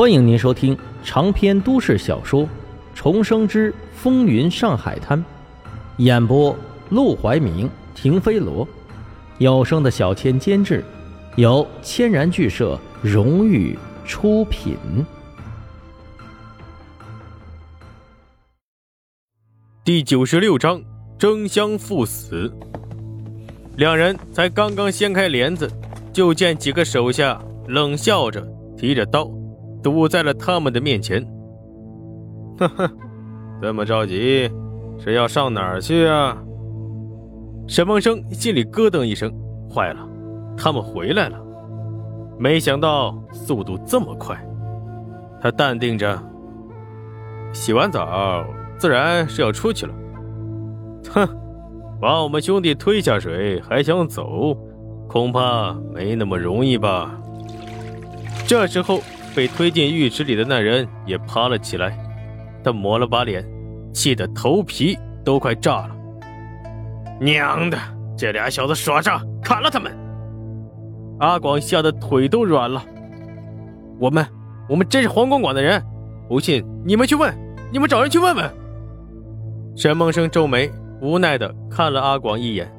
欢迎您收听长篇都市小说《重生之风云上海滩》，演播：陆怀明、停飞罗，有声的小千监制，由千然剧社荣誉出品。第九十六章：争相赴死。两人才刚刚掀开帘子，就见几个手下冷笑着提着刀。堵在了他们的面前。呵呵，这么着急，是要上哪儿去啊？沈梦生心里咯噔一声，坏了，他们回来了。没想到速度这么快。他淡定着，洗完澡自然是要出去了。哼，把我们兄弟推下水还想走，恐怕没那么容易吧？这时候。被推进浴池里的那人也爬了起来，他抹了把脸，气得头皮都快炸了。娘的，这俩小子耍诈，砍了他们！阿广吓得腿都软了。我们，我们真是黄公馆的人，不信你们去问，你们找人去问问。沈梦生皱眉，无奈的看了阿广一眼。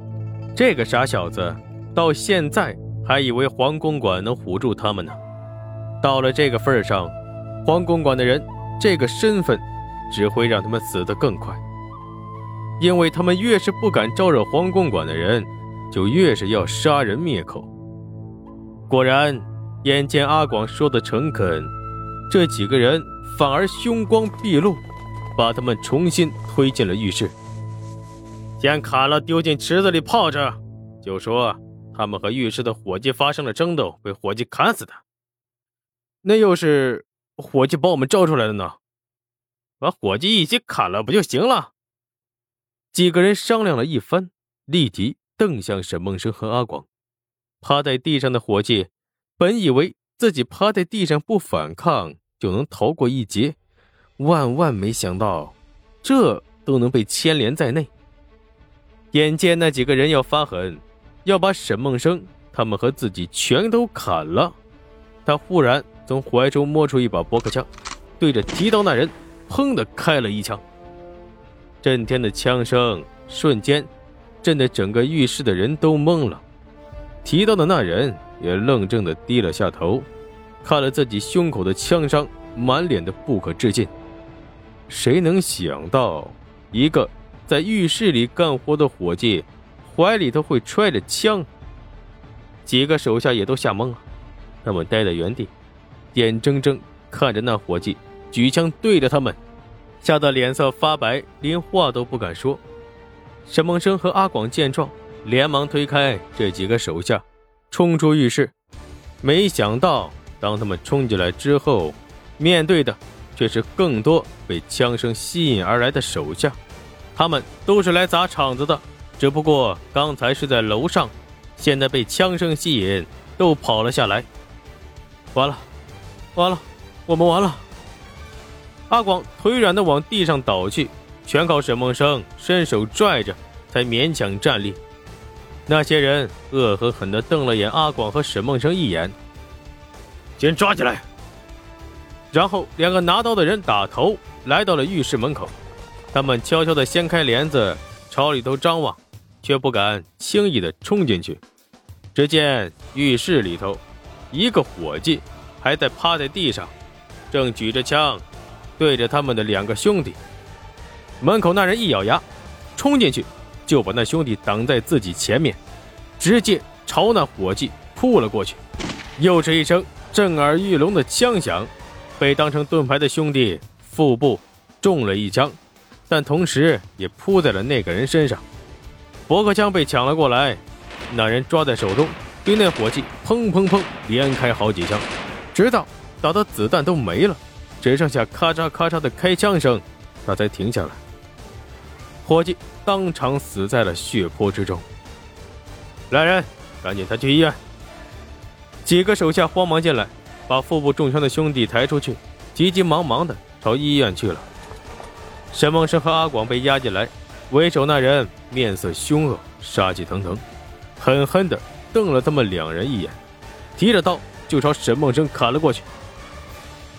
这个傻小子，到现在还以为黄公馆能唬住他们呢。到了这个份上，黄公馆的人这个身份，只会让他们死得更快。因为他们越是不敢招惹黄公馆的人，就越是要杀人灭口。果然，眼见阿广说的诚恳，这几个人反而凶光毕露，把他们重新推进了浴室，先砍了丢进池子里泡着，就说他们和浴室的伙计发生了争斗，被伙计砍死的。那又是伙计把我们招出来的呢？把伙计一起砍了不就行了？几个人商量了一番，立即瞪向沈梦生和阿广。趴在地上的伙计本以为自己趴在地上不反抗就能逃过一劫，万万没想到，这都能被牵连在内。眼见那几个人要发狠，要把沈梦生他们和自己全都砍了，他忽然。从怀中摸出一把驳壳枪，对着提刀那人，砰的开了一枪。震天的枪声瞬间震得整个浴室的人都懵了。提刀的那人也愣怔的低了下头，看了自己胸口的枪伤，满脸的不可置信。谁能想到，一个在浴室里干活的伙计，怀里头会揣着枪？几个手下也都吓懵了，他们呆在原地。眼睁睁看着那伙计举枪对着他们，吓得脸色发白，连话都不敢说。沈梦生和阿广见状，连忙推开这几个手下，冲出浴室。没想到，当他们冲进来之后，面对的却是更多被枪声吸引而来的手下。他们都是来砸场子的，只不过刚才是在楼上，现在被枪声吸引，都跑了下来。完了！完了，我们完了！阿广腿软的往地上倒去，全靠沈梦生伸手拽着，才勉强站立。那些人恶狠狠的瞪了眼阿广和沈梦生一眼，先抓起来。然后两个拿刀的人打头来到了浴室门口，他们悄悄的掀开帘子，朝里头张望，却不敢轻易的冲进去。只见浴室里头，一个伙计。还在趴在地上，正举着枪，对着他们的两个兄弟。门口那人一咬牙，冲进去，就把那兄弟挡在自己前面，直接朝那伙计扑了过去。又是一声震耳欲聋的枪响，被当成盾牌的兄弟腹部中了一枪，但同时也扑在了那个人身上。驳壳枪被抢了过来，那人抓在手中，对那伙计砰砰砰连开好几枪。直到打的子弹都没了，只剩下咔嚓咔嚓的开枪声，他才停下来。伙计当场死在了血泊之中。来人，赶紧抬去医院。几个手下慌忙进来，把腹部中枪的兄弟抬出去，急急忙忙的朝医院去了。沈梦生和阿广被押进来，为首那人面色凶恶，杀气腾腾，狠狠的瞪了他们两人一眼，提着刀。就朝沈梦生砍了过去。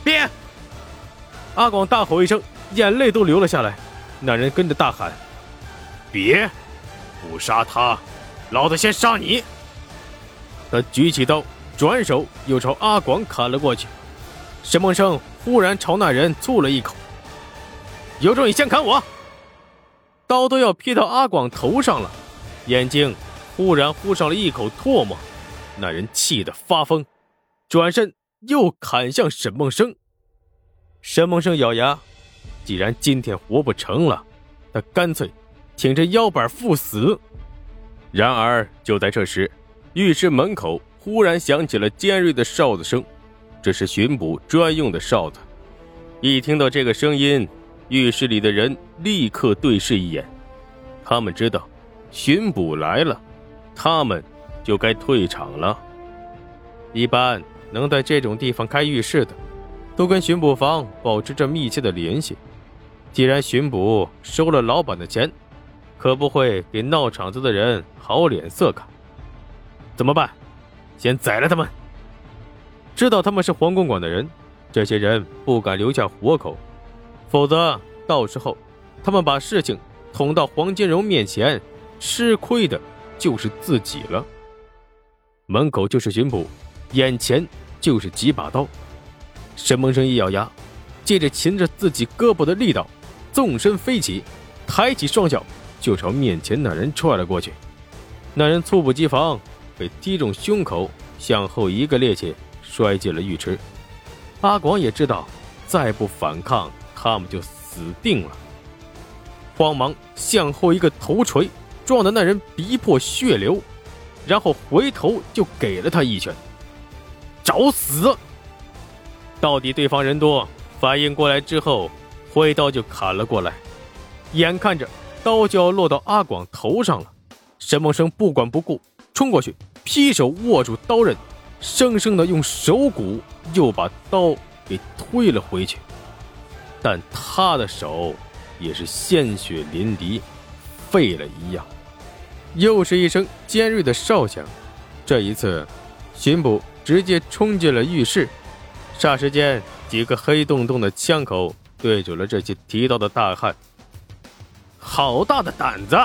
别！阿广大吼一声，眼泪都流了下来。那人跟着大喊：“别！不杀他，老子先杀你！”他举起刀，转手又朝阿广砍了过去。沈梦生忽然朝那人啐了一口：“有种你先砍我！”刀都要劈到阿广头上了，眼睛忽然呼上了一口唾沫。那人气得发疯，转身又砍向沈梦生。沈梦生咬牙，既然今天活不成了，他干脆挺着腰板赴死。然而就在这时，浴室门口忽然响起了尖锐的哨子声，这是巡捕专用的哨子。一听到这个声音，浴室里的人立刻对视一眼，他们知道巡捕来了，他们。就该退场了。一般能在这种地方开浴室的，都跟巡捕房保持着密切的联系。既然巡捕收了老板的钱，可不会给闹场子的人好脸色看。怎么办？先宰了他们。知道他们是黄公馆的人，这些人不敢留下活口，否则到时候他们把事情捅到黄金荣面前，吃亏的就是自己了。门口就是巡捕，眼前就是几把刀。沈梦生一咬牙，借着擒着自己胳膊的力道，纵身飞起，抬起双脚就朝面前那人踹了过去。那人猝不及防，被踢中胸口，向后一个趔趄，摔进了浴池。阿广也知道，再不反抗，他们就死定了。慌忙向后一个头锤，撞得那人鼻破血流。然后回头就给了他一拳，找死！到底对方人多，反应过来之后，挥刀就砍了过来。眼看着刀就要落到阿广头上了，沈梦生不管不顾，冲过去，劈手握住刀刃，生生的用手骨又把刀给推了回去。但他的手也是鲜血淋漓，废了一样。又是一声尖锐的哨响，这一次，巡捕直接冲进了浴室。霎时间，几个黑洞洞的枪口对准了这些提刀的大汉。好大的胆子！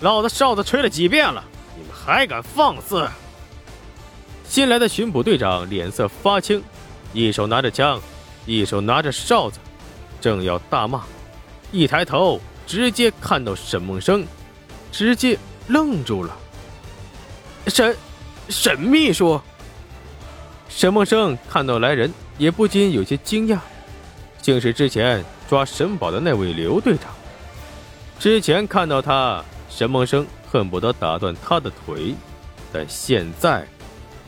老子哨子吹了几遍了，你们还敢放肆！新来的巡捕队长脸色发青，一手拿着枪，一手拿着哨子，正要大骂，一抬头，直接看到沈梦生，直接。愣住了，沈沈秘书。沈梦生看到来人，也不禁有些惊讶，竟是之前抓沈宝的那位刘队长。之前看到他，沈梦生恨不得打断他的腿，但现在，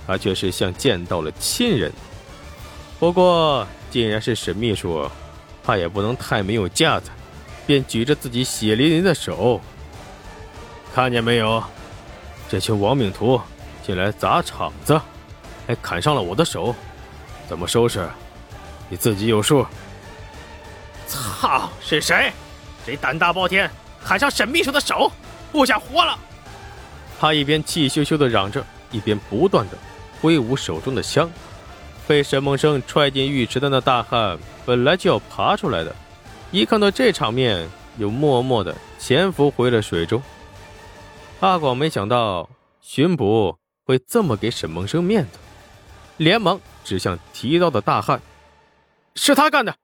他却是像见到了亲人。不过，既然是沈秘书，他也不能太没有架子，便举着自己血淋淋的手。看见没有，这群亡命徒进来砸场子，还砍伤了我的手，怎么收拾？你自己有数。操！是谁？谁胆大包天，砍伤沈秘书的手，不想活了？他一边气咻咻的嚷着，一边不断的挥舞手中的枪。被沈梦生踹进浴池的那大汉，本来就要爬出来的，一看到这场面，又默默的潜伏回了水中。阿广没想到巡捕会这么给沈梦生面子，连忙指向提刀的大汉：“是他干的，